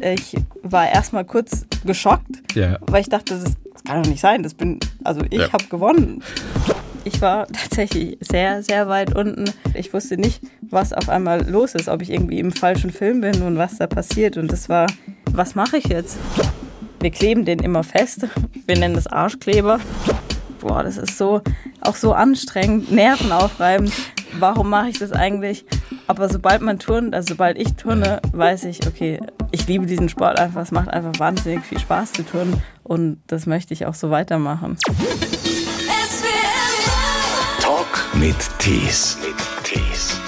Ich war erstmal kurz geschockt, Ja. weil ich dachte, das, kann doch nicht sein. Das bin, also ich Ja. habe gewonnen. Ich war tatsächlich sehr, sehr weit unten. Ich wusste nicht, was auf einmal los ist, ob ich irgendwie im falschen Film bin und was da passiert. Und das war, was mache ich jetzt? Wir kleben den immer fest. Wir nennen das Arschkleber. Boah, das ist so, auch so anstrengend, nervenaufreibend. Warum mache ich das eigentlich? Aber sobald man turnt, also sobald ich turne, weiß ich, okay, ich liebe diesen Sport einfach. Es macht einfach wahnsinnig viel Spaß zu turnen und das möchte ich auch so weitermachen. Talk mit Tees.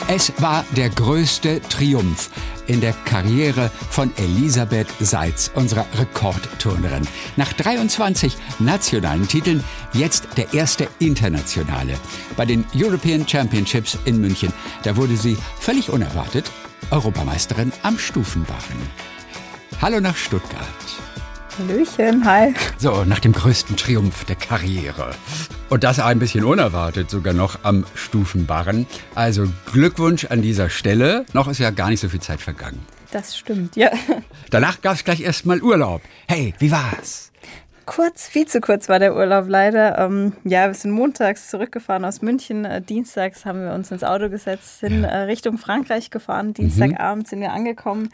Es war der größte Triumph in der Karriere von Elisabeth Seitz, unserer Rekordturnerin. Nach 23 nationalen Titeln jetzt der erste internationale. Bei den European Championships in München, da wurde sie völlig unerwartet Europameisterin am Stufenbarren. Hallo nach Stuttgart. Hallöchen, hi. So, nach dem größten Triumph der Karriere. Und das ein bisschen unerwartet sogar noch am Stufenbarren. Also Glückwunsch an dieser Stelle. Noch ist ja gar nicht so viel Zeit vergangen. Das stimmt, ja. Danach gab es gleich erstmal Urlaub. Hey, wie war's? Kurz, viel zu kurz war der Urlaub leider. Ähm, ja, wir sind montags zurückgefahren aus München. Äh, dienstags haben wir uns ins Auto gesetzt, sind äh, Richtung Frankreich gefahren. Dienstagabend sind wir angekommen.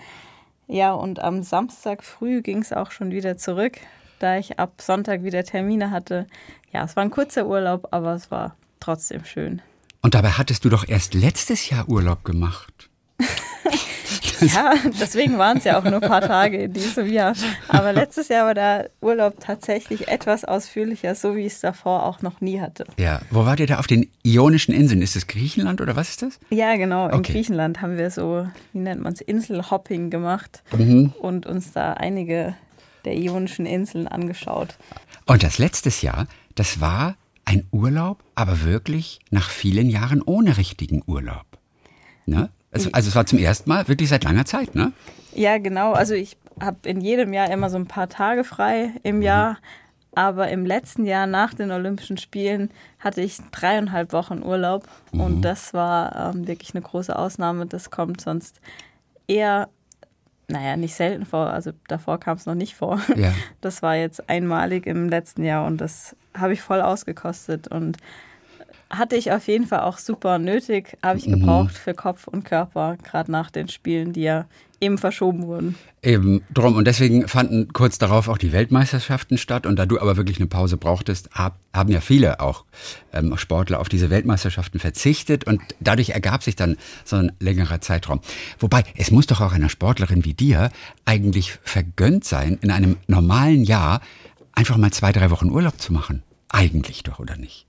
Ja, und am Samstag früh ging es auch schon wieder zurück, da ich ab Sonntag wieder Termine hatte. Ja, es war ein kurzer Urlaub, aber es war trotzdem schön. Und dabei hattest du doch erst letztes Jahr Urlaub gemacht. Ja, deswegen waren es ja auch nur ein paar Tage in diesem Jahr. Aber letztes Jahr war der Urlaub tatsächlich etwas ausführlicher, so wie ich es davor auch noch nie hatte. Ja, wo wart ihr da auf den Ionischen Inseln? Ist das Griechenland oder was ist das? Ja, genau. In Okay. Griechenland haben wir so, wie nennt man es, Inselhopping gemacht Mhm. und uns da einige der ionischen Inseln angeschaut. Und das letztes Jahr, das war ein Urlaub, aber wirklich nach vielen Jahren ohne richtigen Urlaub. Ne? Also, also es war zum ersten Mal wirklich seit langer Zeit, ne? Ja, genau. Also ich habe in jedem Jahr immer so ein paar Tage frei im Jahr. Aber im letzten Jahr nach den Olympischen Spielen hatte ich dreieinhalb Wochen Urlaub. Und das war ähm, wirklich eine große Ausnahme. Das kommt sonst eher, naja, nicht selten vor. Also davor kam es noch nicht vor. Ja. Das war jetzt einmalig im letzten Jahr und das habe ich voll ausgekostet. Und hatte ich auf jeden Fall auch super nötig, habe ich gebraucht für Kopf und Körper, gerade nach den Spielen, die ja eben verschoben wurden. Eben drum. Und deswegen fanden kurz darauf auch die Weltmeisterschaften statt. Und da du aber wirklich eine Pause brauchtest, hab, haben ja viele auch ähm, Sportler auf diese Weltmeisterschaften verzichtet. Und dadurch ergab sich dann so ein längerer Zeitraum. Wobei, es muss doch auch einer Sportlerin wie dir eigentlich vergönnt sein, in einem normalen Jahr einfach mal zwei, drei Wochen Urlaub zu machen. Eigentlich doch, oder nicht?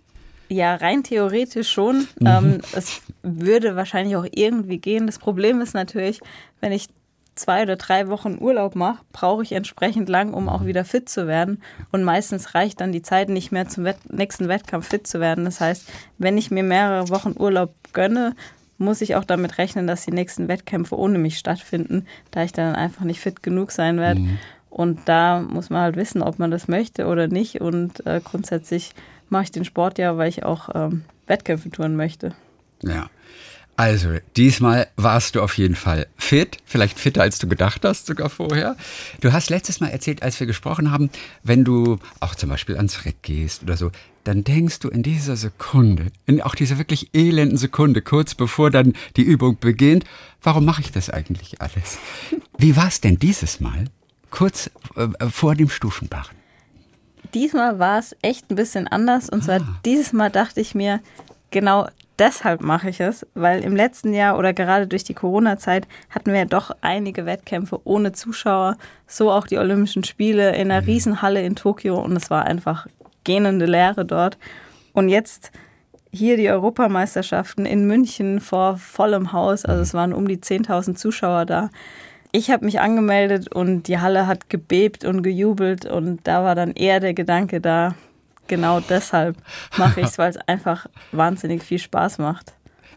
Ja, rein theoretisch schon. Ähm, es würde wahrscheinlich auch irgendwie gehen. Das Problem ist natürlich, wenn ich zwei oder drei Wochen Urlaub mache, brauche ich entsprechend lang, um auch wieder fit zu werden. Und meistens reicht dann die Zeit nicht mehr zum Wett nächsten Wettkampf fit zu werden. Das heißt, wenn ich mir mehrere Wochen Urlaub gönne, muss ich auch damit rechnen, dass die nächsten Wettkämpfe ohne mich stattfinden, da ich dann einfach nicht fit genug sein werde. Und da muss man halt wissen, ob man das möchte oder nicht. Und äh, grundsätzlich mache ich den Sport ja, weil ich auch ähm, Wettkämpfe touren möchte. Ja. Also, diesmal warst du auf jeden Fall fit, vielleicht fitter als du gedacht hast, sogar vorher. Du hast letztes Mal erzählt, als wir gesprochen haben, wenn du auch zum Beispiel ans Reck gehst oder so, dann denkst du in dieser Sekunde, in auch dieser wirklich elenden Sekunde, kurz bevor dann die Übung beginnt, warum mache ich das eigentlich alles? Wie war es denn dieses Mal, kurz äh, vor dem Stufenbarren? Diesmal war es echt ein bisschen anders. Und zwar dieses Mal dachte ich mir, genau deshalb mache ich es, weil im letzten Jahr oder gerade durch die Corona-Zeit hatten wir ja doch einige Wettkämpfe ohne Zuschauer, so auch die Olympischen Spiele in einer Riesenhalle in Tokio und es war einfach gähnende Leere dort. Und jetzt hier die Europameisterschaften in München vor vollem Haus, also es waren um die 10.000 Zuschauer da. Ich habe mich angemeldet und die Halle hat gebebt und gejubelt und da war dann eher der Gedanke da, genau deshalb mache ich es, weil es einfach wahnsinnig viel Spaß macht.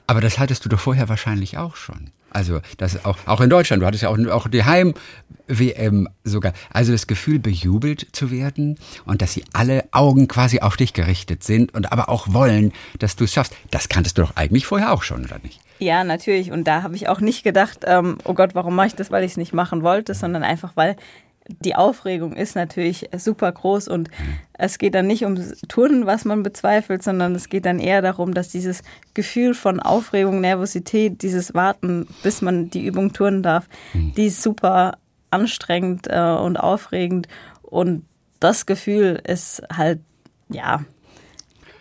Aber das hattest du doch vorher wahrscheinlich auch schon. Also das auch, auch in Deutschland, du hattest ja auch, auch die Heim-WM sogar. Also das Gefühl, bejubelt zu werden und dass sie alle Augen quasi auf dich gerichtet sind und aber auch wollen, dass du es schaffst. Das kanntest du doch eigentlich vorher auch schon, oder nicht? Ja, natürlich. Und da habe ich auch nicht gedacht, ähm, oh Gott, warum mache ich das, weil ich es nicht machen wollte, sondern einfach, weil die Aufregung ist natürlich super groß. Und es geht dann nicht ums Turnen, was man bezweifelt, sondern es geht dann eher darum, dass dieses Gefühl von Aufregung, Nervosität, dieses Warten, bis man die Übung turnen darf, die ist super anstrengend äh, und aufregend. Und das Gefühl ist halt, ja,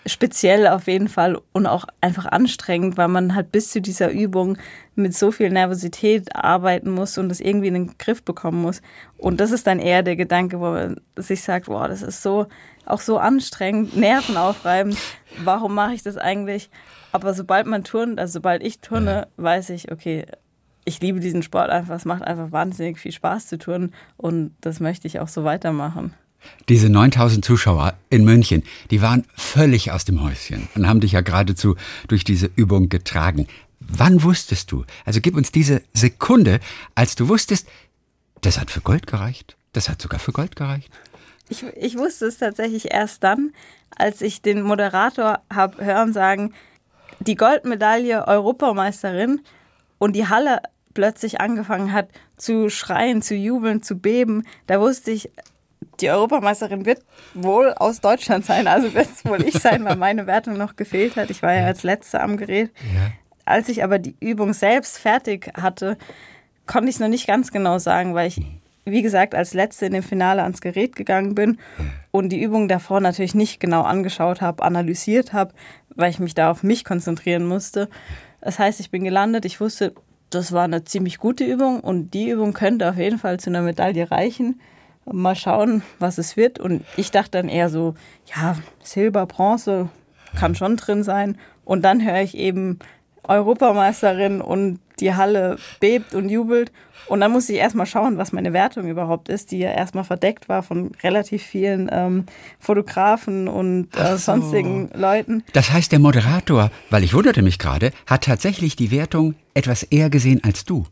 speziell auf jeden Fall und auch einfach anstrengend, weil man halt bis zu dieser Übung mit so viel Nervosität arbeiten muss und das irgendwie in den Griff bekommen muss. Und das ist dann eher der Gedanke, wo man sich sagt, wow, das ist so auch so anstrengend, nervenaufreibend. Warum mache ich das eigentlich? Aber sobald man turnt, also sobald ich turne, weiß ich, okay, ich liebe diesen Sport einfach. Es macht einfach wahnsinnig viel Spaß zu turnen und das möchte ich auch so weitermachen. Diese 9000 Zuschauer in München, die waren völlig aus dem Häuschen und haben dich ja geradezu durch diese Übung getragen. Wann wusstest du, also gib uns diese Sekunde, als du wusstest, das hat für Gold gereicht? Das hat sogar für Gold gereicht? Ich, ich wusste es tatsächlich erst dann, als ich den Moderator habe hören sagen, die Goldmedaille Europameisterin und die Halle plötzlich angefangen hat zu schreien, zu jubeln, zu beben. Da wusste ich, die Europameisterin wird wohl aus Deutschland sein, also wird es wohl ich sein, weil meine Wertung noch gefehlt hat. Ich war ja als Letzte am Gerät. Ja. Als ich aber die Übung selbst fertig hatte, konnte ich es noch nicht ganz genau sagen, weil ich, wie gesagt, als Letzte in dem Finale ans Gerät gegangen bin und die Übung davor natürlich nicht genau angeschaut habe, analysiert habe, weil ich mich da auf mich konzentrieren musste. Das heißt, ich bin gelandet, ich wusste, das war eine ziemlich gute Übung und die Übung könnte auf jeden Fall zu einer Medaille reichen mal schauen, was es wird. Und ich dachte dann eher so, ja, Silber, Bronze kann schon drin sein. Und dann höre ich eben Europameisterin und die Halle bebt und jubelt. Und dann muss ich erstmal schauen, was meine Wertung überhaupt ist, die ja erstmal verdeckt war von relativ vielen ähm, Fotografen und äh, so. sonstigen Leuten. Das heißt, der Moderator, weil ich wunderte mich gerade, hat tatsächlich die Wertung etwas eher gesehen als du.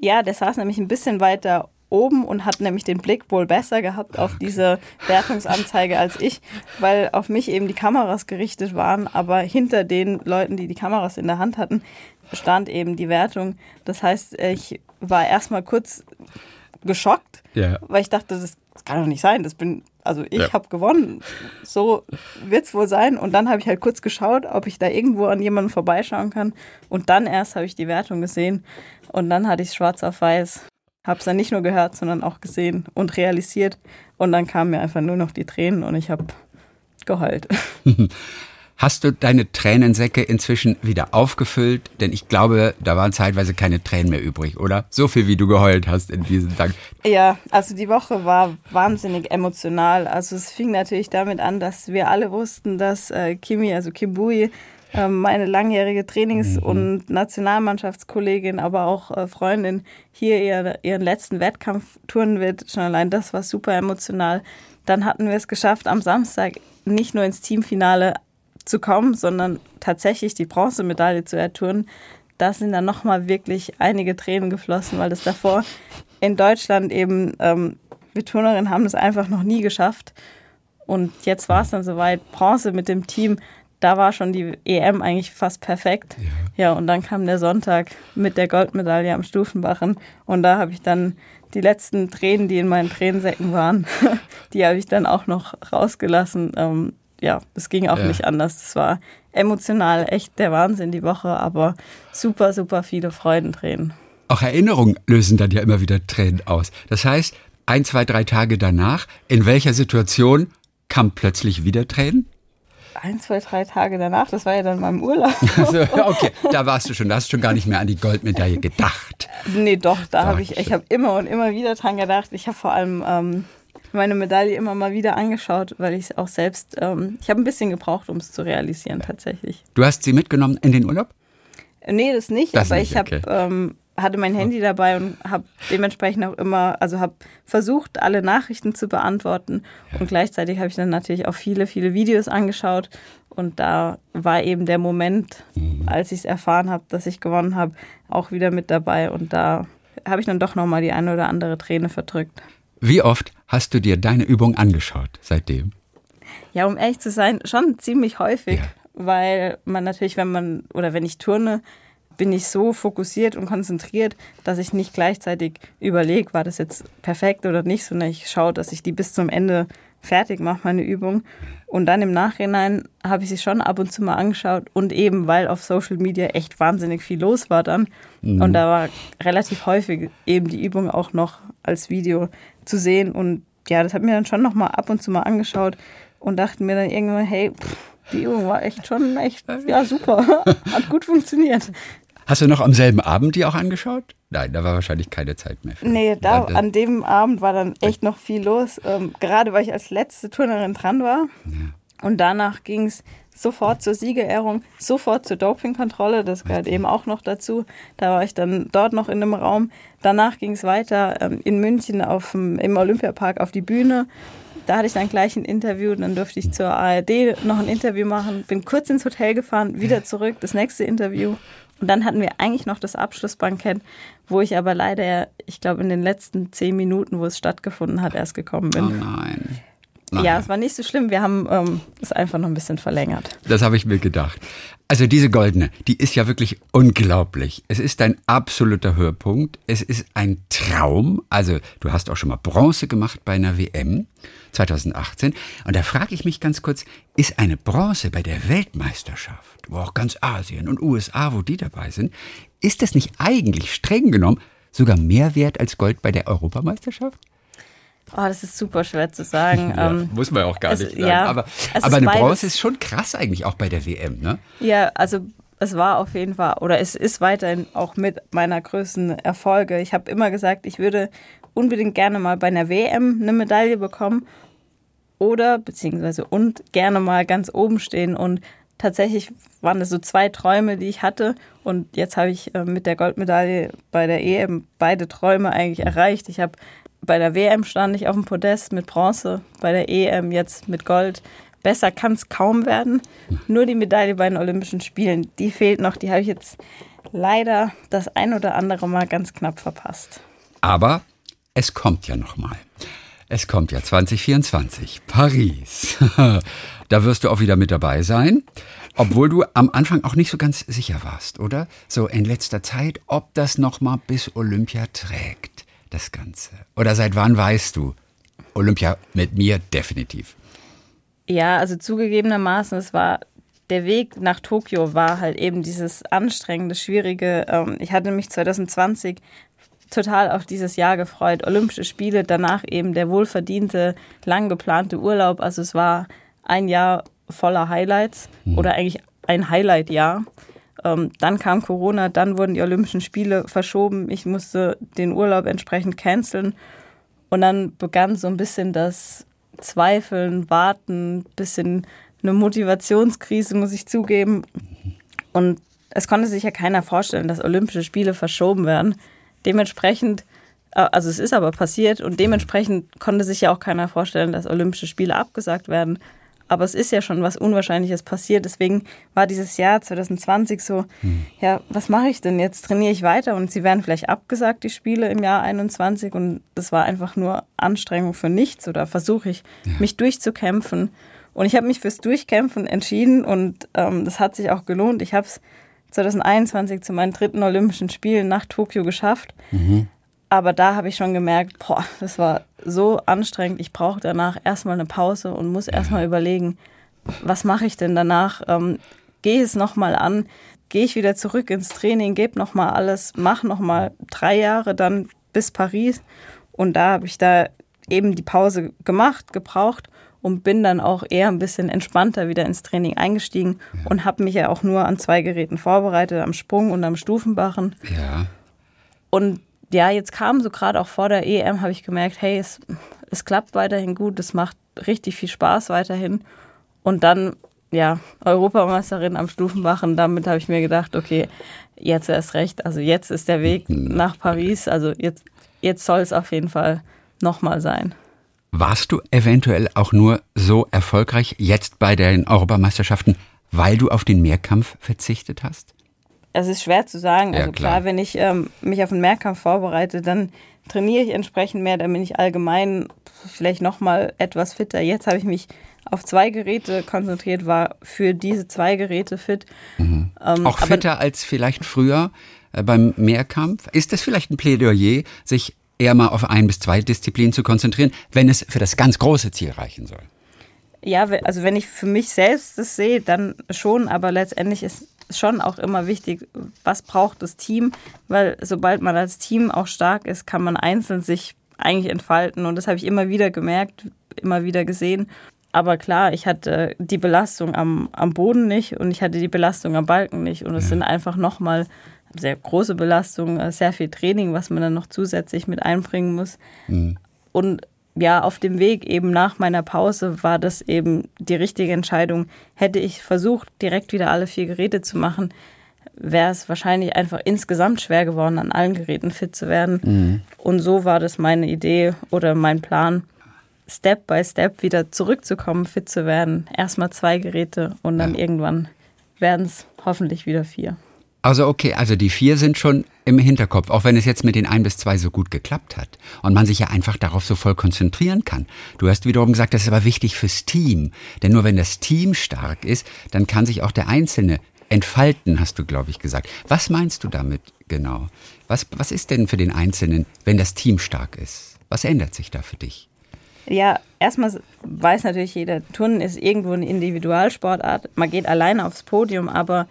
Ja, der saß nämlich ein bisschen weiter oben und hat nämlich den Blick wohl besser gehabt auf diese Wertungsanzeige als ich, weil auf mich eben die Kameras gerichtet waren, aber hinter den Leuten, die die Kameras in der Hand hatten, stand eben die Wertung. Das heißt, ich war erstmal kurz geschockt, ja. weil ich dachte, das, das, kann doch nicht sein. Das bin, also ich ja. habe gewonnen. So wird es wohl sein. Und dann habe ich halt kurz geschaut, ob ich da irgendwo an jemanden vorbeischauen kann. Und dann erst habe ich die Wertung gesehen. Und dann hatte ich es schwarz auf weiß. Habe es dann nicht nur gehört, sondern auch gesehen und realisiert. Und dann kamen mir einfach nur noch die Tränen und ich habe geheult. Hast du deine Tränensäcke inzwischen wieder aufgefüllt? Denn ich glaube, da waren zeitweise keine Tränen mehr übrig, oder? So viel, wie du geheult hast in diesem Tag. Ja, also die Woche war wahnsinnig emotional. Also es fing natürlich damit an, dass wir alle wussten, dass äh, Kimi, also Kibui, ähm, meine langjährige Trainings- mhm. und Nationalmannschaftskollegin, aber auch äh, Freundin hier ihren letzten Wettkampf touren wird. Schon allein das war super emotional. Dann hatten wir es geschafft, am Samstag nicht nur ins Teamfinale zu kommen, sondern tatsächlich die Bronzemedaille zu ertouren. Da sind dann nochmal wirklich einige Tränen geflossen, weil das davor in Deutschland eben, ähm, wir Turnerinnen haben es einfach noch nie geschafft. Und jetzt war es dann soweit, Bronze mit dem Team da war schon die EM eigentlich fast perfekt. Ja. ja, und dann kam der Sonntag mit der Goldmedaille am Stufenbachen. Und da habe ich dann die letzten Tränen, die in meinen Tränensäcken waren, die habe ich dann auch noch rausgelassen. Ähm, ja, es ging auch ja. nicht anders. Es war emotional echt der Wahnsinn die Woche, aber super, super viele Freudentränen. Auch Erinnerungen lösen dann ja immer wieder Tränen aus. Das heißt, ein, zwei, drei Tage danach, in welcher Situation kam plötzlich wieder Tränen? Ein, zwei, drei Tage danach, das war ja dann meinem Urlaub. Also, okay, da warst du schon, da hast du schon gar nicht mehr an die Goldmedaille gedacht. Nee, doch, da habe ich, ich habe immer und immer wieder dran gedacht. Ich habe vor allem ähm, meine Medaille immer mal wieder angeschaut, weil ich es auch selbst, ähm, ich habe ein bisschen gebraucht, um es zu realisieren tatsächlich. Du hast sie mitgenommen in den Urlaub? Nee, das nicht, das aber nicht, ich okay. habe ähm, hatte mein Handy dabei und habe dementsprechend auch immer, also habe versucht, alle Nachrichten zu beantworten. Und gleichzeitig habe ich dann natürlich auch viele, viele Videos angeschaut. Und da war eben der Moment, mhm. als ich es erfahren habe, dass ich gewonnen habe, auch wieder mit dabei. Und da habe ich dann doch nochmal die eine oder andere Träne verdrückt. Wie oft hast du dir deine Übung angeschaut seitdem? Ja, um ehrlich zu sein, schon ziemlich häufig, ja. weil man natürlich, wenn man oder wenn ich turne, bin ich so fokussiert und konzentriert, dass ich nicht gleichzeitig überlege, war das jetzt perfekt oder nicht, sondern ich schaue, dass ich die bis zum Ende fertig mache, meine Übung. Und dann im Nachhinein habe ich sie schon ab und zu mal angeschaut und eben, weil auf Social Media echt wahnsinnig viel los war dann. Mhm. Und da war relativ häufig eben die Übung auch noch als Video zu sehen. Und ja, das habe ich mir dann schon noch mal ab und zu mal angeschaut und dachte mir dann irgendwann, hey, pff, die Übung war echt schon echt, ja, super. Hat gut funktioniert. Hast du noch am selben Abend die auch angeschaut? Nein, da war wahrscheinlich keine Zeit mehr. Für. Nee, da, an dem Abend war dann echt noch viel los. Ähm, gerade weil ich als letzte Turnerin dran war. Ja. Und danach ging es sofort zur Siegerehrung, sofort zur Dopingkontrolle. Das gehört eben auch noch dazu. Da war ich dann dort noch in einem Raum. Danach ging es weiter ähm, in München auf dem, im Olympiapark auf die Bühne. Da hatte ich dann gleich ein Interview, dann durfte ich zur ARD noch ein Interview machen, bin kurz ins Hotel gefahren, wieder zurück, das nächste Interview. Und dann hatten wir eigentlich noch das Abschlussbankett, wo ich aber leider, ich glaube, in den letzten zehn Minuten, wo es stattgefunden hat, erst gekommen bin. Oh nein. Nein. Ja, es war nicht so schlimm. Wir haben ähm, es einfach noch ein bisschen verlängert. Das habe ich mir gedacht. Also diese goldene, die ist ja wirklich unglaublich. Es ist ein absoluter Höhepunkt. Es ist ein Traum. Also du hast auch schon mal Bronze gemacht bei einer WM 2018. Und da frage ich mich ganz kurz, ist eine Bronze bei der Weltmeisterschaft, wo auch ganz Asien und USA, wo die dabei sind, ist das nicht eigentlich streng genommen sogar mehr wert als Gold bei der Europameisterschaft? Oh, das ist super schwer zu sagen. Ja, ähm, muss man auch gar es, nicht sagen. Ja, aber aber eine beides. Bronze ist schon krass eigentlich auch bei der WM, ne? Ja, also es war auf jeden Fall, oder es ist weiterhin auch mit meiner größten Erfolge. Ich habe immer gesagt, ich würde unbedingt gerne mal bei einer WM eine Medaille bekommen oder beziehungsweise und gerne mal ganz oben stehen. Und tatsächlich waren das so zwei Träume, die ich hatte. Und jetzt habe ich äh, mit der Goldmedaille bei der EM beide Träume eigentlich erreicht. Ich habe bei der WM stand ich auf dem Podest mit Bronze, bei der EM jetzt mit Gold. Besser kann es kaum werden. Nur die Medaille bei den Olympischen Spielen, die fehlt noch. Die habe ich jetzt leider das ein oder andere Mal ganz knapp verpasst. Aber es kommt ja noch mal. Es kommt ja 2024, Paris. da wirst du auch wieder mit dabei sein. Obwohl du am Anfang auch nicht so ganz sicher warst, oder? So in letzter Zeit, ob das noch mal bis Olympia trägt das Ganze? Oder seit wann weißt du, Olympia mit mir definitiv? Ja, also zugegebenermaßen, es war der Weg nach Tokio war halt eben dieses anstrengende, schwierige. Ähm, ich hatte mich 2020 total auf dieses Jahr gefreut. Olympische Spiele, danach eben der wohlverdiente, lang geplante Urlaub. Also es war ein Jahr voller Highlights mhm. oder eigentlich ein Highlight-Jahr. Ähm, dann kam Corona, dann wurden die Olympischen Spiele verschoben. Ich musste den Urlaub entsprechend canceln. Und dann begann so ein bisschen das Zweifeln, Warten, bisschen eine Motivationskrise, muss ich zugeben. Und es konnte sich ja keiner vorstellen, dass Olympische Spiele verschoben werden. Dementsprechend, äh, also es ist aber passiert und dementsprechend konnte sich ja auch keiner vorstellen, dass Olympische Spiele abgesagt werden aber es ist ja schon was Unwahrscheinliches passiert. Deswegen war dieses Jahr 2020 so, hm. ja, was mache ich denn jetzt? Trainiere ich weiter und sie werden vielleicht abgesagt, die Spiele im Jahr 21 und das war einfach nur Anstrengung für nichts oder versuche ich, ja. mich durchzukämpfen. Und ich habe mich fürs Durchkämpfen entschieden und ähm, das hat sich auch gelohnt. Ich habe es 2021 zu meinen dritten Olympischen Spielen nach Tokio geschafft. Mhm. Aber da habe ich schon gemerkt, boah, das war so anstrengend. Ich brauche danach erstmal eine Pause und muss erstmal überlegen, was mache ich denn danach? Ähm, Gehe es nochmal an? Gehe ich wieder zurück ins Training? Gebe nochmal alles? Mache nochmal drei Jahre dann bis Paris? Und da habe ich da eben die Pause gemacht, gebraucht und bin dann auch eher ein bisschen entspannter wieder ins Training eingestiegen und habe mich ja auch nur an zwei Geräten vorbereitet, am Sprung und am Stufenbachen. Ja. Und ja, jetzt kam so gerade auch vor der EM, habe ich gemerkt, hey, es, es klappt weiterhin gut, es macht richtig viel Spaß weiterhin. Und dann, ja, Europameisterin am Stufenbachen, damit habe ich mir gedacht, okay, jetzt erst recht. Also jetzt ist der Weg nach Paris, also jetzt, jetzt soll es auf jeden Fall nochmal sein. Warst du eventuell auch nur so erfolgreich jetzt bei den Europameisterschaften, weil du auf den Mehrkampf verzichtet hast? Es ist schwer zu sagen. Ja, Also klar. klar, wenn ich ähm, mich auf einen Mehrkampf vorbereite, dann trainiere ich entsprechend mehr, dann bin ich allgemein vielleicht nochmal etwas fitter. Jetzt habe ich mich auf zwei Geräte konzentriert, war für diese zwei Geräte fit. Ähm, Auch fitter als vielleicht früher äh, beim Mehrkampf. Ist das vielleicht ein Plädoyer, sich eher mal auf ein bis zwei Disziplinen zu konzentrieren, wenn es für das ganz große Ziel reichen soll? Ja, also wenn ich für mich selbst das sehe, dann schon, aber letztendlich ist schon auch immer wichtig, was braucht das Team, weil sobald man als Team auch stark ist, kann man einzeln sich eigentlich entfalten. Und das habe ich immer wieder gemerkt, immer wieder gesehen. Aber klar, ich hatte die Belastung am, am Boden nicht und ich hatte die Belastung am Balken nicht. Und es sind einfach nochmal sehr große Belastungen, äh, sehr viel Training, was man dann noch zusätzlich mit einbringen muss. Und ja, auf dem Weg eben nach meiner Pause war das eben die richtige Entscheidung. Hätte ich versucht, direkt wieder alle vier Geräte zu machen, wäre es wahrscheinlich einfach insgesamt schwer geworden, an allen Geräten fit zu werden. Und so war das meine Idee oder mein Plan, Step by Step wieder zurückzukommen, fit zu werden. Erstmal zwei Geräte und dann irgendwann werden es hoffentlich wieder vier. Also okay, also die vier sind schon im Hinterkopf, auch wenn es jetzt mit den ein bis zwei so gut geklappt hat und man sich ja einfach darauf so voll konzentrieren kann. Du hast wiederum gesagt, das ist aber wichtig fürs Team, denn nur wenn das Team stark ist, dann kann sich auch der Einzelne entfalten, hast du, glaube ich, gesagt. Was meinst du damit genau? Was, was ist denn für den Einzelnen, wenn das Team stark ist? Was ändert sich da für dich? Ja, erstmal weiß natürlich jeder, Turnen ist irgendwo eine Individualsportart. Man geht alleine aufs Podium, aber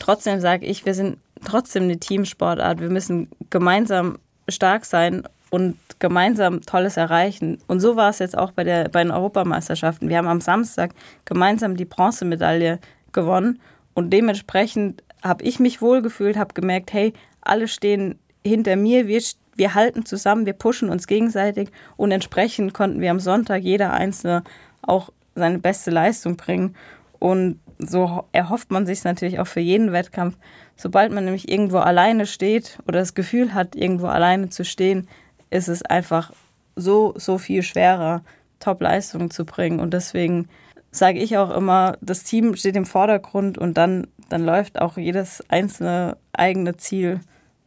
trotzdem sage ich, wir sind trotzdem eine Teamsportart. Wir müssen gemeinsam stark sein und gemeinsam Tolles erreichen. Und so war es jetzt auch bei, der, bei den Europameisterschaften. Wir haben am Samstag gemeinsam die Bronzemedaille gewonnen und dementsprechend habe ich mich wohlgefühlt, habe gemerkt, hey, alle stehen hinter mir, wir, wir halten zusammen, wir pushen uns gegenseitig und entsprechend konnten wir am Sonntag jeder Einzelne auch seine beste Leistung bringen. Und so erhofft man sich natürlich auch für jeden Wettkampf. Sobald man nämlich irgendwo alleine steht oder das Gefühl hat, irgendwo alleine zu stehen, ist es einfach so, so viel schwerer, Top-Leistungen zu bringen. Und deswegen sage ich auch immer, das Team steht im Vordergrund und dann, dann läuft auch jedes einzelne eigene Ziel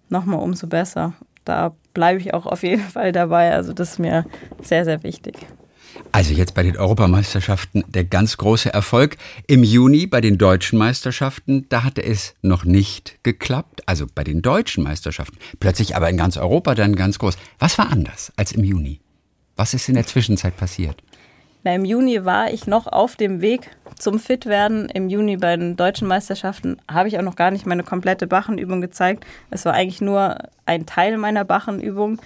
nochmal umso besser. Da bleibe ich auch auf jeden Fall dabei. Also das ist mir sehr, sehr wichtig. Also jetzt bei den Europameisterschaften der ganz große Erfolg. Im Juni bei den deutschen Meisterschaften, da hatte es noch nicht geklappt. Also bei den deutschen Meisterschaften. Plötzlich aber in ganz Europa dann ganz groß. Was war anders als im Juni? Was ist in der Zwischenzeit passiert? Na, Im Juni war ich noch auf dem Weg zum Fitwerden. Im Juni bei den deutschen Meisterschaften habe ich auch noch gar nicht meine komplette Bachenübung gezeigt. Es war eigentlich nur ein Teil meiner Bachenübung.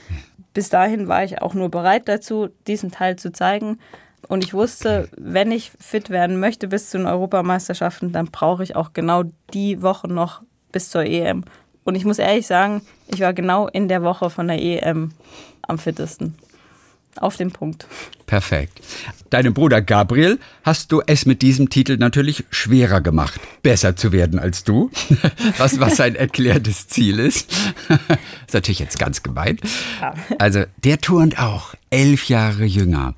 Bis dahin war ich auch nur bereit dazu, diesen Teil zu zeigen. Und ich wusste, wenn ich fit werden möchte bis zu den Europameisterschaften, dann brauche ich auch genau die Woche noch bis zur EM. Und ich muss ehrlich sagen, ich war genau in der Woche von der EM am fittesten. Auf den Punkt. Perfekt. Deinem Bruder Gabriel hast du es mit diesem Titel natürlich schwerer gemacht, besser zu werden als du, was, was sein erklärtes Ziel ist. ist natürlich jetzt ganz gemein. Also, der turnt auch, elf Jahre jünger.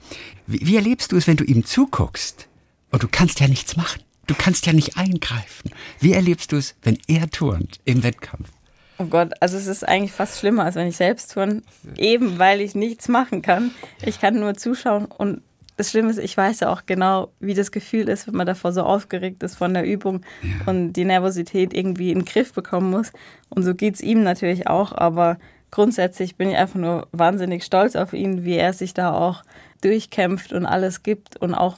Wie, wie erlebst du es, wenn du ihm zuguckst? Und du kannst ja nichts machen. Du kannst ja nicht eingreifen. Wie erlebst du es, wenn er turnt im Wettkampf? Oh Gott, also es ist eigentlich fast schlimmer, als wenn ich selbst turne, eben weil ich nichts machen kann. Ich kann nur zuschauen und das Schlimme ist, ich weiß ja auch genau, wie das Gefühl ist, wenn man davor so aufgeregt ist von der Übung und die Nervosität irgendwie in den Griff bekommen muss. Und so geht es ihm natürlich auch, aber grundsätzlich bin ich einfach nur wahnsinnig stolz auf ihn, wie er sich da auch durchkämpft und alles gibt und auch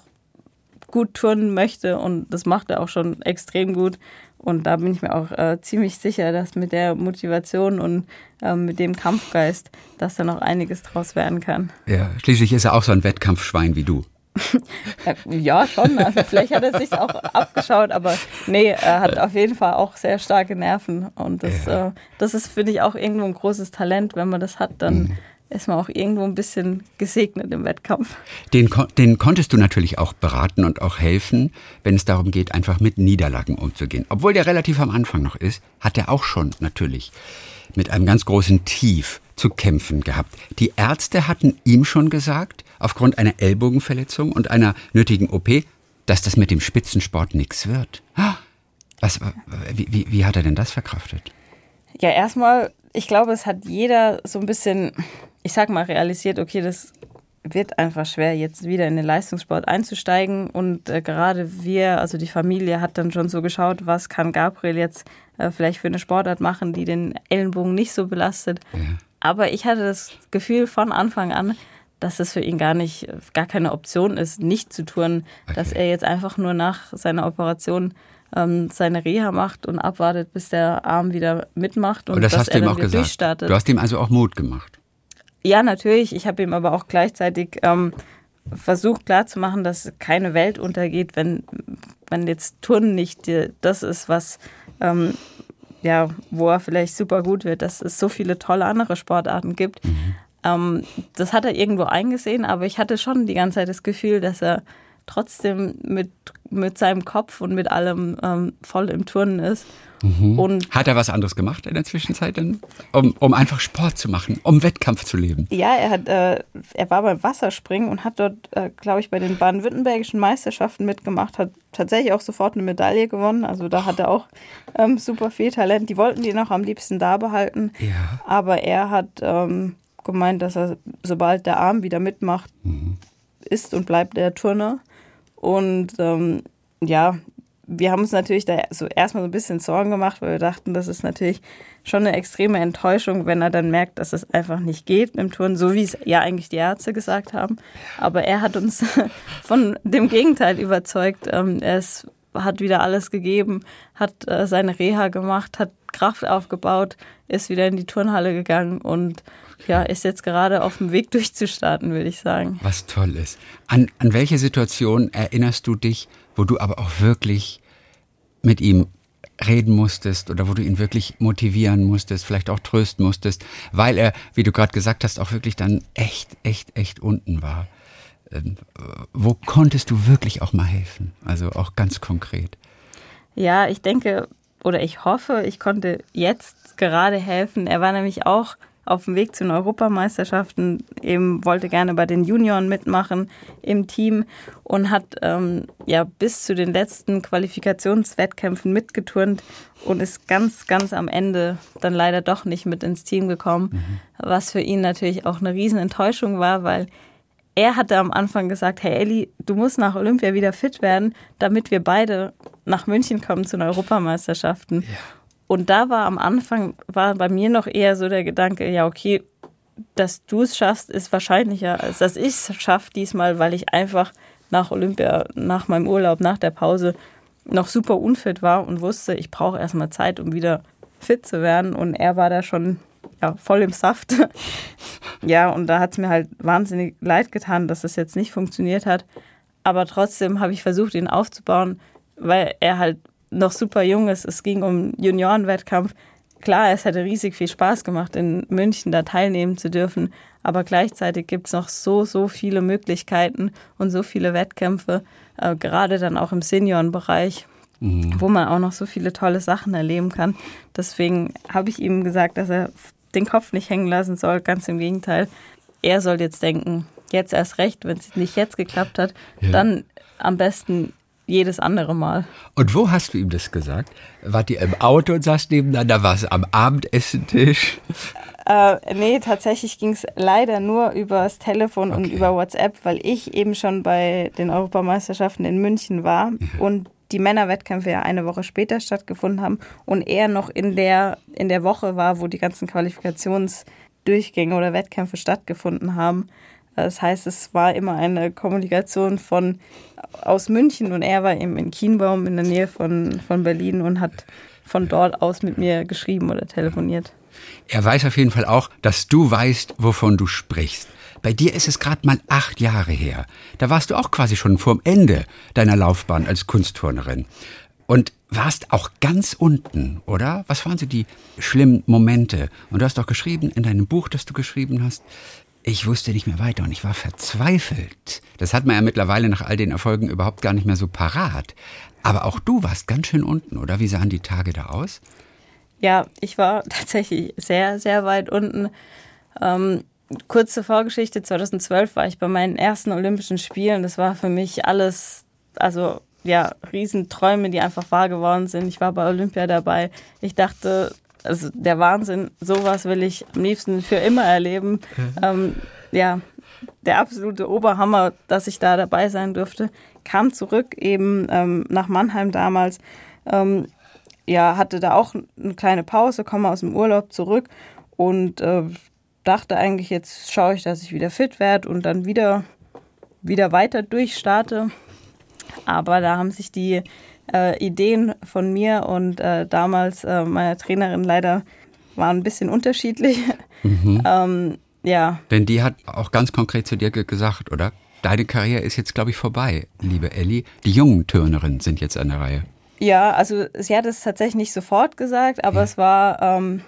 gut turnen möchte und das macht er auch schon extrem gut. Und da bin ich mir auch äh, ziemlich sicher, dass mit der Motivation und ähm, mit dem Kampfgeist, dass da noch einiges draus werden kann. Ja, schließlich ist er auch so ein Wettkampfschwein wie du. Ja, schon. Also vielleicht hat er sich auch abgeschaut, aber nee, er hat auf jeden Fall auch sehr starke Nerven. Und das, Ja. äh, das ist, finde ich, auch irgendwo ein großes Talent. Wenn man das hat, dann ist man auch irgendwo ein bisschen gesegnet im Wettkampf. Den, den konntest du natürlich auch beraten und auch helfen, wenn es darum geht, einfach mit Niederlagen umzugehen. Obwohl der relativ am Anfang noch ist, hat er auch schon natürlich mit einem ganz großen Tief zu kämpfen gehabt. Die Ärzte hatten ihm schon gesagt, aufgrund einer Ellbogenverletzung und einer nötigen OP, dass das mit dem Spitzensport nichts wird. Ah, Was, wie, wie, wie hat er denn das verkraftet? Ja, erstmal, ich glaube, es hat jeder so ein bisschen, ich sag mal, realisiert, okay, das wird einfach schwer, jetzt wieder in den Leistungssport einzusteigen. Und äh, gerade wir, also die Familie, hat dann schon so geschaut, was kann Gabriel jetzt äh, vielleicht für eine Sportart machen, die den Ellenbogen nicht so belastet. Ja. Aber ich hatte das Gefühl von Anfang an, dass es für ihn gar nicht, gar keine Option ist, nicht zu touren, okay. dass er jetzt einfach nur nach seiner Operation ähm, seine Reha macht und abwartet, bis der Arm wieder mitmacht und, und das dass hast er du ihm dann auch wieder gesagt. durchstartet. Du hast ihm also auch Mut gemacht. Ja, natürlich. Ich habe ihm aber auch gleichzeitig ähm, versucht klarzumachen, dass keine Welt untergeht, wenn, wenn jetzt Turnen nicht die, das ist, was ähm, ja, wo er vielleicht super gut wird, dass es so viele tolle andere Sportarten gibt. Mhm. Ähm, das hat er irgendwo eingesehen, aber ich hatte schon die ganze Zeit das Gefühl, dass er trotzdem mit, mit seinem Kopf und mit allem ähm, voll im Turnen ist. Mhm. Und Hat er was anderes gemacht in der Zwischenzeit denn? Um, um einfach Sport zu machen, um Wettkampf zu leben? Ja, er, hat, äh, er war beim Wasserspringen und hat dort, äh, glaube ich, bei den baden-württembergischen Meisterschaften mitgemacht, hat tatsächlich auch sofort eine Medaille gewonnen. Also da hat er auch ähm, super viel Talent. Die wollten ihn auch am liebsten da behalten. Ja. Aber er hat ähm, gemeint, dass er, sobald der Arm wieder mitmacht, mhm. ist und bleibt der Turner. Und ähm, ja, wir haben uns natürlich da so erstmal so ein bisschen Sorgen gemacht, weil wir dachten, das ist natürlich schon eine extreme Enttäuschung, wenn er dann merkt, dass es einfach nicht geht im Turnen, so wie es ja eigentlich die Ärzte gesagt haben. Aber er hat uns von dem Gegenteil überzeugt. Ähm, ist, hat wieder alles gegeben, hat äh, seine Reha gemacht, hat Kraft aufgebaut, ist wieder in die Turnhalle gegangen und ja, ist jetzt gerade auf dem Weg durchzustarten, würde ich sagen. Was toll ist. An, an welche Situation erinnerst du dich, wo du aber auch wirklich mit ihm reden musstest oder wo du ihn wirklich motivieren musstest, vielleicht auch trösten musstest, weil er, wie du gerade gesagt hast, auch wirklich dann echt, echt, echt unten war. Ähm, wo konntest du wirklich auch mal helfen? Also auch ganz konkret. Ja, ich denke oder ich hoffe, ich konnte jetzt gerade helfen. Er war nämlich auch auf dem Weg zu den Europameisterschaften, eben wollte gerne bei den Junioren mitmachen im Team und hat ähm, ja bis zu den letzten Qualifikationswettkämpfen mitgeturnt und ist ganz, ganz am Ende dann leider doch nicht mit ins Team gekommen, mhm. was für ihn natürlich auch eine Riesenenttäuschung war, weil er hatte am Anfang gesagt, hey Elli, du musst nach Olympia wieder fit werden, damit wir beide nach München kommen zu den Europameisterschaften. Ja. Und da war am Anfang, war bei mir noch eher so der Gedanke, ja, okay, dass du es schaffst, ist wahrscheinlicher, als dass ich es schaffe diesmal, weil ich einfach nach Olympia, nach meinem Urlaub, nach der Pause noch super unfit war und wusste, ich brauche erstmal Zeit, um wieder fit zu werden. Und er war da schon ja, voll im Saft. ja, und da hat es mir halt wahnsinnig leid getan, dass das jetzt nicht funktioniert hat. Aber trotzdem habe ich versucht, ihn aufzubauen, weil er halt noch super jung ist. Es ging um Juniorenwettkampf. Klar, es hätte riesig viel Spaß gemacht, in München da teilnehmen zu dürfen. Aber gleichzeitig gibt es noch so, so viele Möglichkeiten und so viele Wettkämpfe, äh, gerade dann auch im Seniorenbereich, mhm. wo man auch noch so viele tolle Sachen erleben kann. Deswegen habe ich ihm gesagt, dass er den Kopf nicht hängen lassen soll. Ganz im Gegenteil. Er soll jetzt denken, jetzt erst recht, wenn es nicht jetzt geklappt hat, ja. dann am besten jedes andere Mal. Und wo hast du ihm das gesagt? Wart ihr im Auto und saß nebeneinander? War es am Abendessentisch? Äh, nee, tatsächlich ging es leider nur übers Telefon okay. und über WhatsApp, weil ich eben schon bei den Europameisterschaften in München war ja. und die Männerwettkämpfe ja eine Woche später stattgefunden haben und er noch in der, in der Woche war, wo die ganzen Qualifikationsdurchgänge oder Wettkämpfe stattgefunden haben. Das heißt, es war immer eine Kommunikation von aus München und er war eben in Kienbaum in der Nähe von, von Berlin und hat von dort aus mit mir geschrieben oder telefoniert. Er weiß auf jeden Fall auch, dass du weißt, wovon du sprichst. Bei dir ist es gerade mal acht Jahre her. Da warst du auch quasi schon vorm Ende deiner Laufbahn als Kunstturnerin. Und warst auch ganz unten, oder? Was waren so die schlimmen Momente? Und du hast doch geschrieben in deinem Buch, das du geschrieben hast, ich wusste nicht mehr weiter und ich war verzweifelt. Das hat man ja mittlerweile nach all den Erfolgen überhaupt gar nicht mehr so parat. Aber auch du warst ganz schön unten, oder? Wie sahen die Tage da aus? Ja, ich war tatsächlich sehr, sehr weit unten. Ähm, kurze Vorgeschichte, 2012 war ich bei meinen ersten Olympischen Spielen. Das war für mich alles, also ja, Riesenträume, die einfach wahr geworden sind. Ich war bei Olympia dabei. Ich dachte, also der Wahnsinn, sowas will ich am liebsten für immer erleben. Mhm. Ähm, ja, der absolute Oberhammer, dass ich da dabei sein durfte. Kam zurück eben ähm, nach Mannheim damals. Ähm, ja, hatte da auch eine kleine Pause, komme aus dem Urlaub zurück und äh, dachte eigentlich, jetzt schaue ich, dass ich wieder fit werde und dann wieder, wieder weiter durchstarte. Aber da haben sich die äh, Ideen von mir und äh, damals äh, meiner Trainerin leider waren ein bisschen unterschiedlich. Mhm. ähm, ja. Denn die hat auch ganz konkret zu dir gesagt, oder? Deine Karriere ist jetzt, glaube ich, vorbei, liebe Elli. Die jungen Turnerinnen sind jetzt an der Reihe. Ja, also sie hat es tatsächlich nicht sofort gesagt, aber ja. es war, ähm,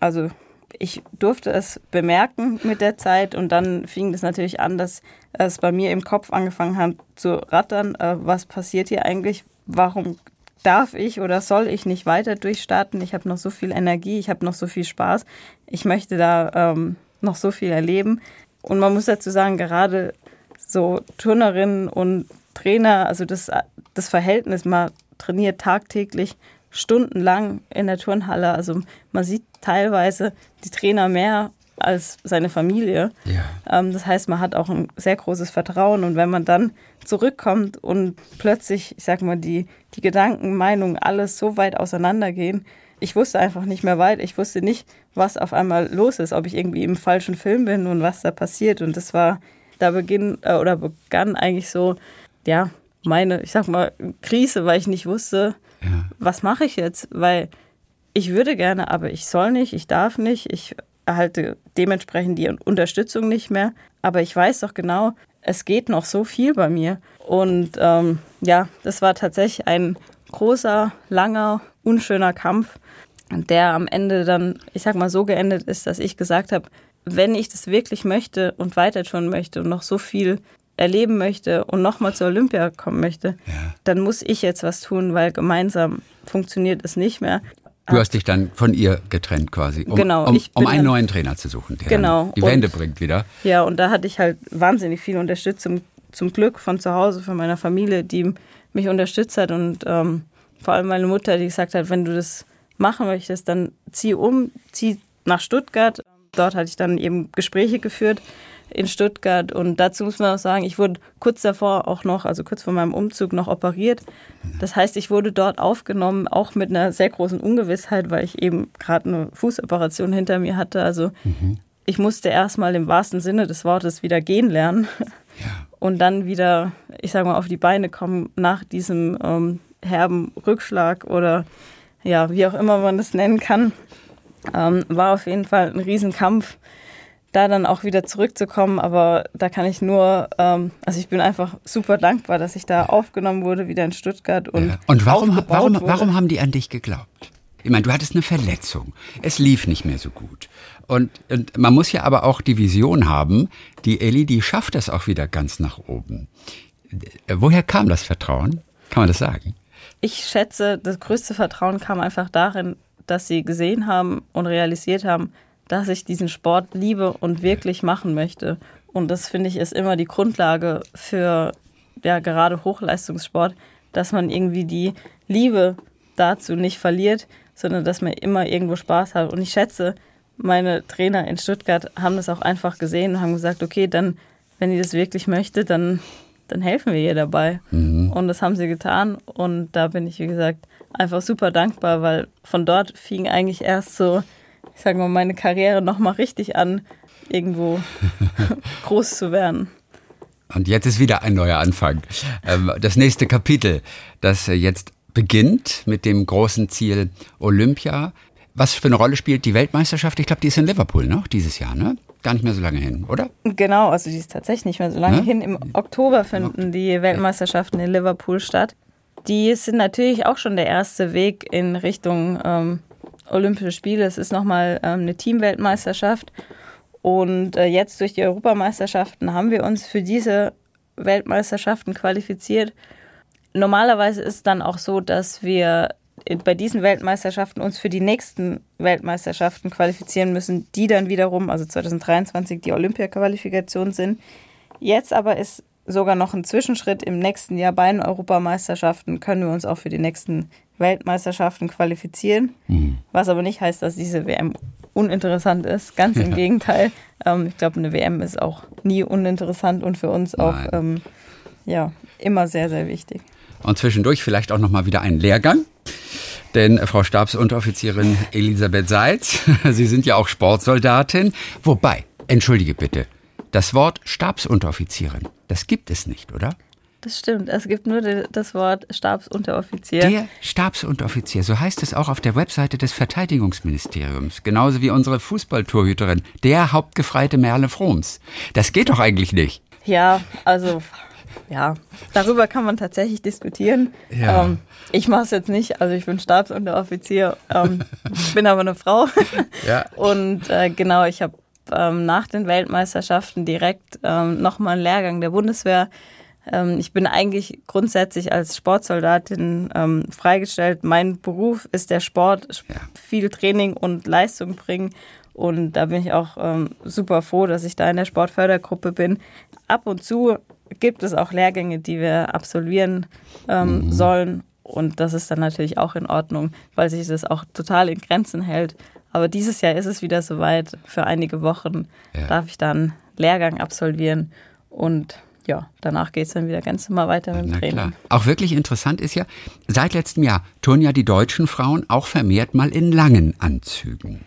also ich durfte es bemerken mit der Zeit und dann fing es natürlich an, dass es bei mir im Kopf angefangen hat zu rattern. Äh, was passiert hier eigentlich? Warum darf ich oder soll ich nicht weiter durchstarten? Ich habe noch so viel Energie, ich habe noch so viel Spaß. Ich möchte da ähm, noch so viel erleben. Und man muss dazu sagen, gerade so Turnerinnen und Trainer, also das, das Verhältnis, man trainiert tagtäglich stundenlang in der Turnhalle. Also man sieht teilweise die Trainer mehr als seine Familie. Ja. Ähm, das heißt, man hat auch ein sehr großes Vertrauen. Und wenn man dann zurückkommt und plötzlich, ich sag mal, die, die Gedanken, Meinungen, alles so weit auseinandergehen, ich wusste einfach nicht mehr weit. Ich wusste nicht, was auf einmal los ist, ob ich irgendwie im falschen Film bin und was da passiert. Und das war, da beginn, äh, oder begann eigentlich so, ja, meine, ich sag mal, Krise, weil ich nicht wusste, ja. was mache ich jetzt? Weil ich würde gerne, aber ich soll nicht, ich darf nicht, ich erhalte dementsprechend die Unterstützung nicht mehr. Aber ich weiß doch genau, es geht noch so viel bei mir. Und ähm, ja, das war tatsächlich ein großer, langer, unschöner Kampf, der am Ende dann, ich sag mal, so geendet ist, dass ich gesagt habe, wenn ich das wirklich möchte und weiter tun möchte und noch so viel erleben möchte und nochmal zur Olympia kommen möchte, ja. dann muss ich jetzt was tun, weil gemeinsam funktioniert es nicht mehr. Du hast dich dann von ihr getrennt quasi, um, genau, um, um einen neuen Trainer zu suchen, der genau, die Wende und, bringt wieder. Ja, und da hatte ich halt wahnsinnig viel Unterstützung zum Glück von zu Hause, von meiner Familie, die mich unterstützt hat und ähm, vor allem meine Mutter, die gesagt hat, wenn du das machen möchtest, dann zieh um, zieh nach Stuttgart. Dort hatte ich dann eben Gespräche geführt in Stuttgart und dazu muss man auch sagen, ich wurde kurz davor auch noch, also kurz vor meinem Umzug noch operiert. Das heißt, ich wurde dort aufgenommen, auch mit einer sehr großen Ungewissheit, weil ich eben gerade eine Fußoperation hinter mir hatte. Also mhm. ich musste erstmal im wahrsten Sinne des Wortes wieder gehen lernen ja. und dann wieder, ich sage mal, auf die Beine kommen nach diesem ähm, herben Rückschlag oder ja, wie auch immer man das nennen kann, ähm, war auf jeden Fall ein Riesenkampf, da dann auch wieder zurückzukommen. Aber da kann ich nur, ähm, also ich bin einfach super dankbar, dass ich da aufgenommen wurde, wieder in Stuttgart. Und, ja. und warum, warum, warum haben die an dich geglaubt? Ich meine, du hattest eine Verletzung. Es lief nicht mehr so gut. Und, und man muss ja aber auch die Vision haben, die Elli, die schafft das auch wieder ganz nach oben. Woher kam das Vertrauen? Kann man das sagen? ich schätze, das größte Vertrauen kam einfach darin, dass sie gesehen haben und realisiert haben, dass ich diesen Sport liebe und wirklich machen möchte. Und das finde ich ist immer die Grundlage für ja gerade Hochleistungssport, dass man irgendwie die Liebe dazu nicht verliert, sondern dass man immer irgendwo Spaß hat. Und ich schätze, meine Trainer in Stuttgart haben das auch einfach gesehen und haben gesagt, okay, dann, wenn ihr das wirklich möchte, dann dann helfen wir ihr dabei. Mhm. Und das haben sie getan. Und da bin ich, wie gesagt, einfach super dankbar, weil von dort fing eigentlich erst so, ich sage mal, meine Karriere nochmal richtig an, irgendwo groß zu werden. Und jetzt ist wieder ein neuer Anfang. Ähm, das nächste Kapitel, das jetzt beginnt mit dem großen Ziel Olympia. Was für eine Rolle spielt die Weltmeisterschaft? Ich glaube, die ist in Liverpool noch dieses Jahr, ne? gar nicht mehr so lange hin, oder? Genau, also die ist tatsächlich nicht mehr so lange ne? hin. Im Oktober finden die Weltmeisterschaften in Liverpool statt. Die sind natürlich auch schon der erste Weg in Richtung ähm, Olympische Spiele. Es ist nochmal ähm, eine Teamweltmeisterschaft. Und äh, jetzt durch die Europameisterschaften haben wir uns für diese Weltmeisterschaften qualifiziert. Normalerweise ist es dann auch so, dass wir bei diesen Weltmeisterschaften uns für die nächsten Weltmeisterschaften qualifizieren müssen, die dann wiederum, also 2023, die Olympia-Qualifikation sind. Jetzt aber ist sogar noch einen Zwischenschritt im nächsten Jahr bei den Europameisterschaften können wir uns auch für die nächsten Weltmeisterschaften qualifizieren. Mhm. Was aber nicht heißt, dass diese WM uninteressant ist. Ganz im ja. Gegenteil. Ähm, ich glaube, eine WM ist auch nie uninteressant und für uns auch ähm, ja, immer sehr, sehr wichtig. Und zwischendurch vielleicht auch nochmal wieder einen Lehrgang. Denn äh, Frau Stabsunteroffizierin Elisabeth Seitz, Sie sind ja auch Sportsoldatin. Wobei, entschuldige bitte, das Wort Stabsunteroffizierin, das gibt es nicht, oder? Das stimmt. Es gibt nur das Wort Stabsunteroffizier. Der Stabsunteroffizier, so heißt es auch auf der Webseite des Verteidigungsministeriums. Genauso wie unsere Fußballtorhüterin, der Hauptgefreite Merle Froms. Das geht doch eigentlich nicht. Ja, also ja, darüber kann man tatsächlich diskutieren. Ja. Ähm, ich mache es jetzt nicht, also ich bin Stabsunteroffizier, ähm, bin aber eine Frau. Ja. Und äh, genau, ich habe ähm, nach den Weltmeisterschaften direkt ähm, nochmal einen Lehrgang der Bundeswehr. Ähm, ich bin eigentlich grundsätzlich als Sportsoldatin ähm, freigestellt. Mein Beruf ist der Sport, ja. viel Training und Leistung bringen. Und da bin ich auch ähm, super froh, dass ich da in der Sportfördergruppe bin. Ab und zu gibt es auch Lehrgänge, die wir absolvieren ähm, mhm. sollen. Und das ist dann natürlich auch in Ordnung, weil sich das auch total in Grenzen hält. Aber dieses Jahr ist es wieder soweit. Für einige Wochen ja. darf ich dann Lehrgang absolvieren und ja, danach geht es dann wieder ganz normal weiter mit dem Na Training. Klar. Auch wirklich interessant ist ja, seit letztem Jahr turnen ja die deutschen Frauen auch vermehrt mal in langen Anzügen.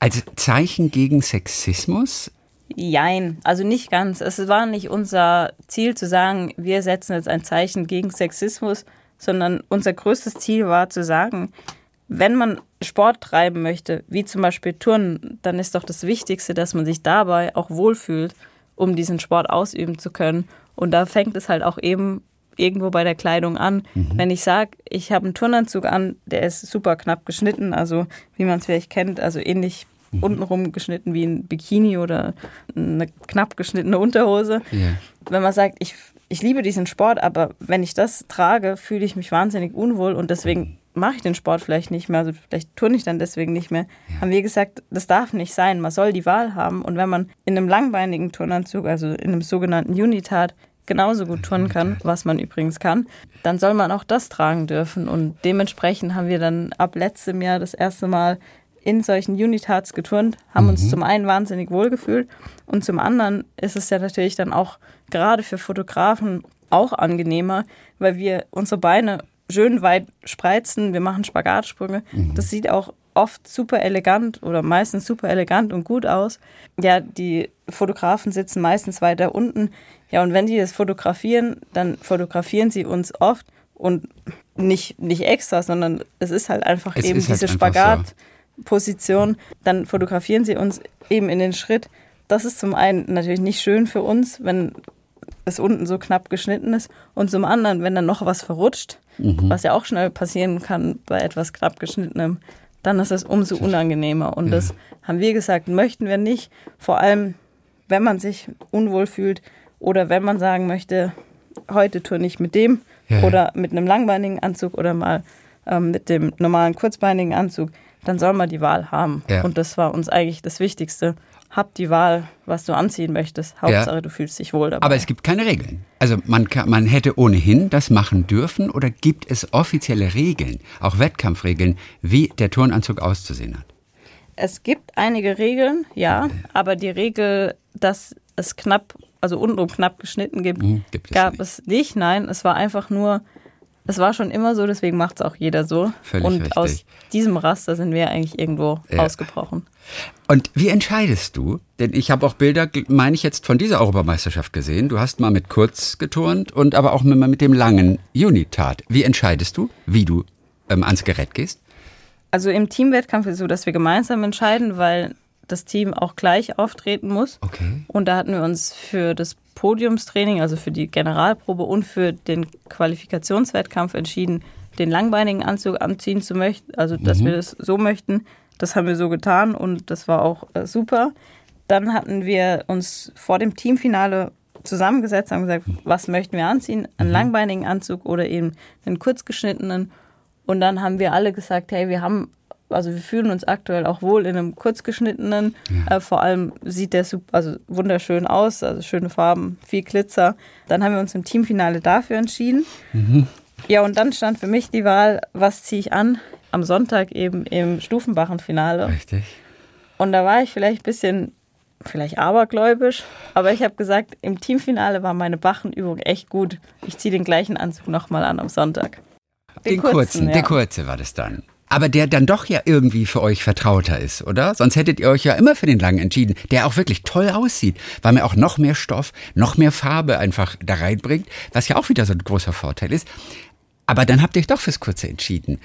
Als Zeichen gegen Sexismus Jein, also nicht ganz. Es war nicht unser Ziel zu sagen, wir setzen jetzt ein Zeichen gegen Sexismus, sondern unser größtes Ziel war zu sagen, wenn man Sport treiben möchte, wie zum Beispiel Turnen, dann ist doch das Wichtigste, dass man sich dabei auch wohlfühlt, um diesen Sport ausüben zu können. Und da fängt es halt auch eben irgendwo bei der Kleidung an. Mhm. Wenn ich sage, ich habe einen Turnanzug an, der ist super knapp geschnitten, also wie man es vielleicht kennt, also ähnlich mhm. untenrum geschnitten wie ein Bikini oder eine knapp geschnittene Unterhose. Yeah. Wenn man sagt, ich, ich liebe diesen Sport, aber wenn ich das trage, fühle ich mich wahnsinnig unwohl und deswegen mache ich den Sport vielleicht nicht mehr, also vielleicht tue ich dann deswegen nicht mehr, ja. haben wir gesagt, das darf nicht sein, man soll die Wahl haben. Und wenn man in einem langbeinigen Turnanzug, also in einem sogenannten Unitat, genauso gut turnen kann, was man übrigens kann, dann soll man auch das tragen dürfen. Und dementsprechend haben wir dann ab letztem Jahr das erste Mal in solchen Unitats geturnt, haben mhm. uns zum einen wahnsinnig wohlgefühlt und zum anderen ist es ja natürlich dann auch gerade für Fotografen auch angenehmer, weil wir unsere Beine schön weit spreizen, wir machen Spagatsprünge. Mhm. Das sieht auch oft super elegant oder meistens super elegant und gut aus. Ja, die Fotografen sitzen meistens weiter unten. Ja, und wenn die das fotografieren, dann fotografieren sie uns oft und nicht, nicht extra, sondern es ist halt einfach es eben halt diese Spagat. So dann fotografieren sie uns eben in den Schritt. Das ist zum einen natürlich nicht schön für uns, wenn es unten so knapp geschnitten ist. Und zum anderen, wenn dann noch was verrutscht, mhm. was ja auch schnell passieren kann bei etwas knapp geschnittenem, dann ist es umso unangenehmer. Und das haben wir gesagt, möchten wir nicht. Vor allem, wenn man sich unwohl fühlt oder wenn man sagen möchte, heute tue ich mit dem ja. oder mit einem langbeinigen Anzug oder mal ähm, mit dem normalen kurzbeinigen Anzug dann soll man die Wahl haben. Ja. Und das war uns eigentlich das Wichtigste. Hab die Wahl, was du anziehen möchtest. Hauptsache, ja. du fühlst dich wohl dabei. Aber es gibt keine Regeln. Also man, kann, man hätte ohnehin das machen dürfen oder gibt es offizielle Regeln, auch Wettkampfregeln, wie der Turnanzug auszusehen hat? Es gibt einige Regeln, ja, aber die Regel, dass es knapp, also untenrum knapp geschnitten gibt, hm, gibt es gab nicht. es nicht. Nein, es war einfach nur es war schon immer so, deswegen macht es auch jeder so. Völlig und richtig. aus diesem Raster sind wir eigentlich irgendwo ja. ausgebrochen. Und wie entscheidest du? Denn ich habe auch Bilder, meine ich jetzt, von dieser Europameisterschaft gesehen. Du hast mal mit kurz geturnt und aber auch mit, mit dem langen Unitat. Wie entscheidest du, wie du ähm, ans Gerät gehst? Also im Teamwettkampf ist es so, dass wir gemeinsam entscheiden, weil das Team auch gleich auftreten muss. Okay. Und da hatten wir uns für das Podiumstraining, also für die Generalprobe und für den Qualifikationswettkampf entschieden, den langbeinigen Anzug anziehen zu möchten, also dass mhm. wir das so möchten. Das haben wir so getan und das war auch äh, super. Dann hatten wir uns vor dem Teamfinale zusammengesetzt, haben gesagt, was möchten wir anziehen? Einen mhm. langbeinigen Anzug oder eben einen kurzgeschnittenen. Und dann haben wir alle gesagt, hey, wir haben also wir fühlen uns aktuell auch wohl in einem kurzgeschnittenen. Ja. Äh, vor allem sieht der super, also wunderschön aus, also schöne Farben, viel Glitzer. Dann haben wir uns im Teamfinale dafür entschieden. Ja, und dann stand für mich die Wahl, was ziehe ich an? Am Sonntag eben im Stufenbachenfinale. Richtig. Und da war ich vielleicht ein bisschen, vielleicht abergläubisch, aber ich habe gesagt, im Teamfinale war meine Bachenübung echt gut. Ich ziehe den gleichen Anzug nochmal an am Sonntag. Den, kurzen, ja. der kurze war das dann. Aber der dann doch ja irgendwie für euch vertrauter ist, oder? Sonst hättet ihr euch ja immer für den langen entschieden, der auch wirklich toll aussieht, weil man auch noch mehr Stoff, noch mehr Farbe einfach da reinbringt, was ja auch wieder so ein großer Vorteil ist. Aber dann habt ihr euch doch fürs kurze entschieden,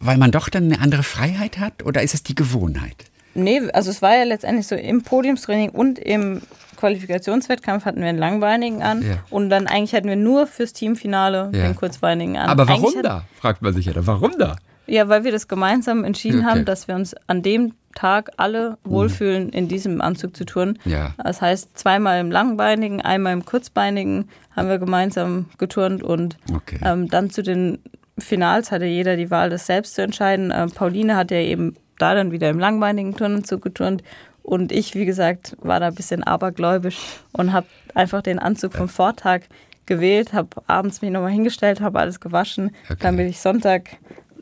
weil man doch dann eine andere Freiheit hat oder ist es die Gewohnheit? Nee, also es war ja letztendlich so im Podiumstraining und im Qualifikationswettkampf hatten wir einen langbeinigen an Ja. und dann eigentlich hatten wir nur fürs Teamfinale Ja. den kurzbeinigen an. Aber warum da? Fragt man sich ja da. Warum da? Ja, weil wir das gemeinsam entschieden Okay. haben, dass wir uns an dem Tag alle wohlfühlen, in diesem Anzug zu touren. Ja. Das heißt, zweimal im langbeinigen, einmal im kurzbeinigen haben wir gemeinsam geturnt und Okay. ähm, dann zu den Finals hatte jeder die Wahl, das selbst zu entscheiden. Ähm, Pauline hat ja eben da dann wieder im langbeinigen Turnanzug geturnt und ich, wie gesagt, war da ein bisschen abergläubisch und habe einfach den Anzug vom Vortag gewählt, habe abends mich nochmal hingestellt, habe alles gewaschen, Okay. damit ich Sonntag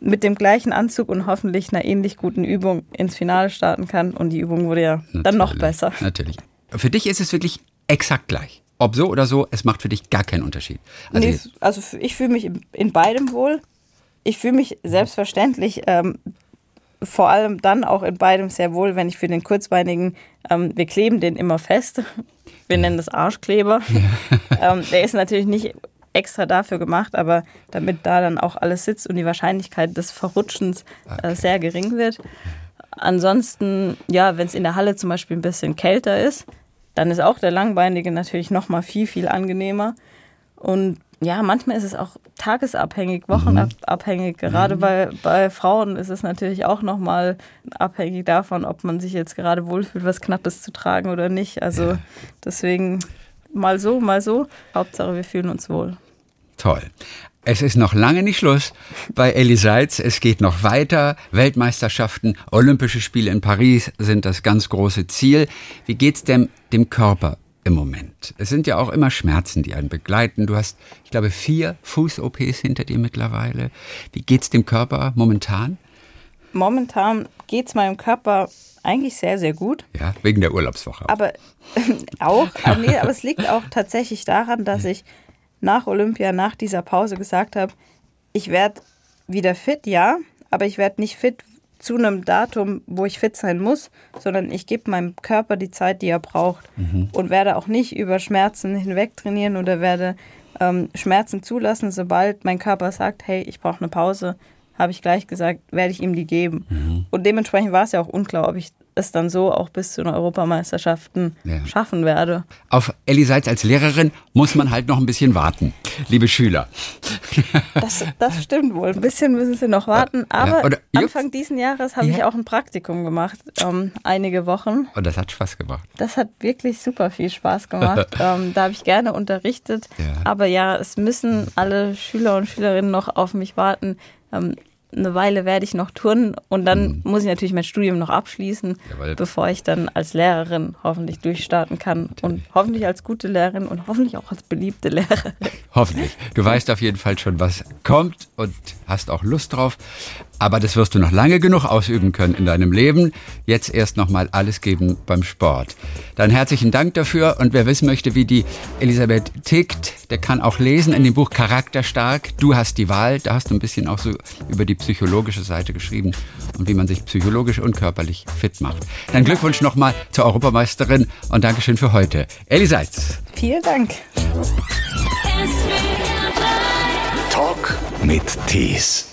mit dem gleichen Anzug und hoffentlich einer ähnlich guten Übung ins Finale starten kann. Und die Übung wurde ja dann noch Natürlich, besser. Natürlich. Für dich ist es wirklich exakt gleich. Ob so oder so, es macht für dich gar keinen Unterschied. Also nee, also ich fühle mich in- beidem wohl. Ich fühle mich selbstverständlich ähm, vor allem dann auch in beidem sehr wohl, wenn ich für den kurzbeinigen, ähm, wir kleben den immer fest. Wir nennen das Arschkleber. ähm, der ist natürlich nicht extra dafür gemacht, aber damit da dann auch alles sitzt und die Wahrscheinlichkeit des Verrutschens äh, sehr gering wird. Ansonsten, ja, wenn es in der Halle zum Beispiel ein bisschen kälter ist, dann ist auch der Langbeinige natürlich noch mal viel, viel angenehmer. Und ja, manchmal ist es auch tagesabhängig, wochenabhängig. Gerade bei, bei Frauen ist es natürlich auch noch mal abhängig davon, ob man sich jetzt gerade wohlfühlt, was Knappes zu tragen oder nicht. Also deswegen mal so, mal so. Hauptsache, wir fühlen uns wohl. Toll. Es ist noch lange nicht Schluss bei Elli Seitz. Es geht noch weiter. Weltmeisterschaften, Olympische Spiele in Paris sind das ganz große Ziel. Wie geht's dem, dem Körper im Moment? Es sind ja auch immer Schmerzen, die einen begleiten. Du hast, ich glaube, vier Fuß-OPs hinter dir mittlerweile. Wie geht's dem Körper momentan? Momentan geht es meinem Körper eigentlich sehr, sehr gut. Ja, wegen der Urlaubswoche. Aber auch, aber, nee, aber es liegt auch tatsächlich daran, dass ich nach Olympia, nach dieser Pause gesagt habe, ich werde wieder fit, ja, aber ich werde nicht fit zu einem Datum, wo ich fit sein muss, sondern ich gebe meinem Körper die Zeit, die er braucht und werde auch nicht über Schmerzen hinweg trainieren oder werde ähm, Schmerzen zulassen, sobald mein Körper sagt, hey, ich brauche eine Pause, habe ich gleich gesagt, werde ich ihm die geben. Und dementsprechend war es ja auch unklar, ob ich es dann so auch bis zu den Europameisterschaften Ja. schaffen werde. Auf Elli Seitz als Lehrerin muss man halt noch ein bisschen warten, liebe Schüler. Das, das stimmt wohl. Ein bisschen müssen sie noch warten. Aber oder jetzt- Anfang diesen Jahres habe ich Ja. auch ein Praktikum gemacht, ähm, einige Wochen. Und das hat Spaß gemacht. Das hat wirklich super viel Spaß gemacht. ähm, da habe ich gerne unterrichtet. Ja. Aber ja, es müssen alle Schüler und Schülerinnen noch auf mich warten. Ähm, eine Weile werde ich noch turnen und dann muss ich natürlich mein Studium noch abschließen, Mhm. Jawohl. bevor ich dann als Lehrerin hoffentlich durchstarten kann. Und hoffentlich als gute Lehrerin und hoffentlich auch als beliebte Lehrerin. Hoffentlich. Du weißt auf jeden Fall schon, was kommt und hast auch Lust drauf. Aber das wirst du noch lange genug ausüben können in deinem Leben. Jetzt erst nochmal alles geben beim Sport. Dann herzlichen Dank dafür. Und wer wissen möchte, wie die Elisabeth tickt, der kann auch lesen in dem Buch Charakterstark. Du hast die Wahl. Da hast du ein bisschen auch so über die psychologische Seite geschrieben und wie man sich psychologisch und körperlich fit macht. Dann Glückwunsch nochmal zur Europameisterin und Dankeschön für heute. Elli Seitz. Vielen Dank. Talk mit Tees.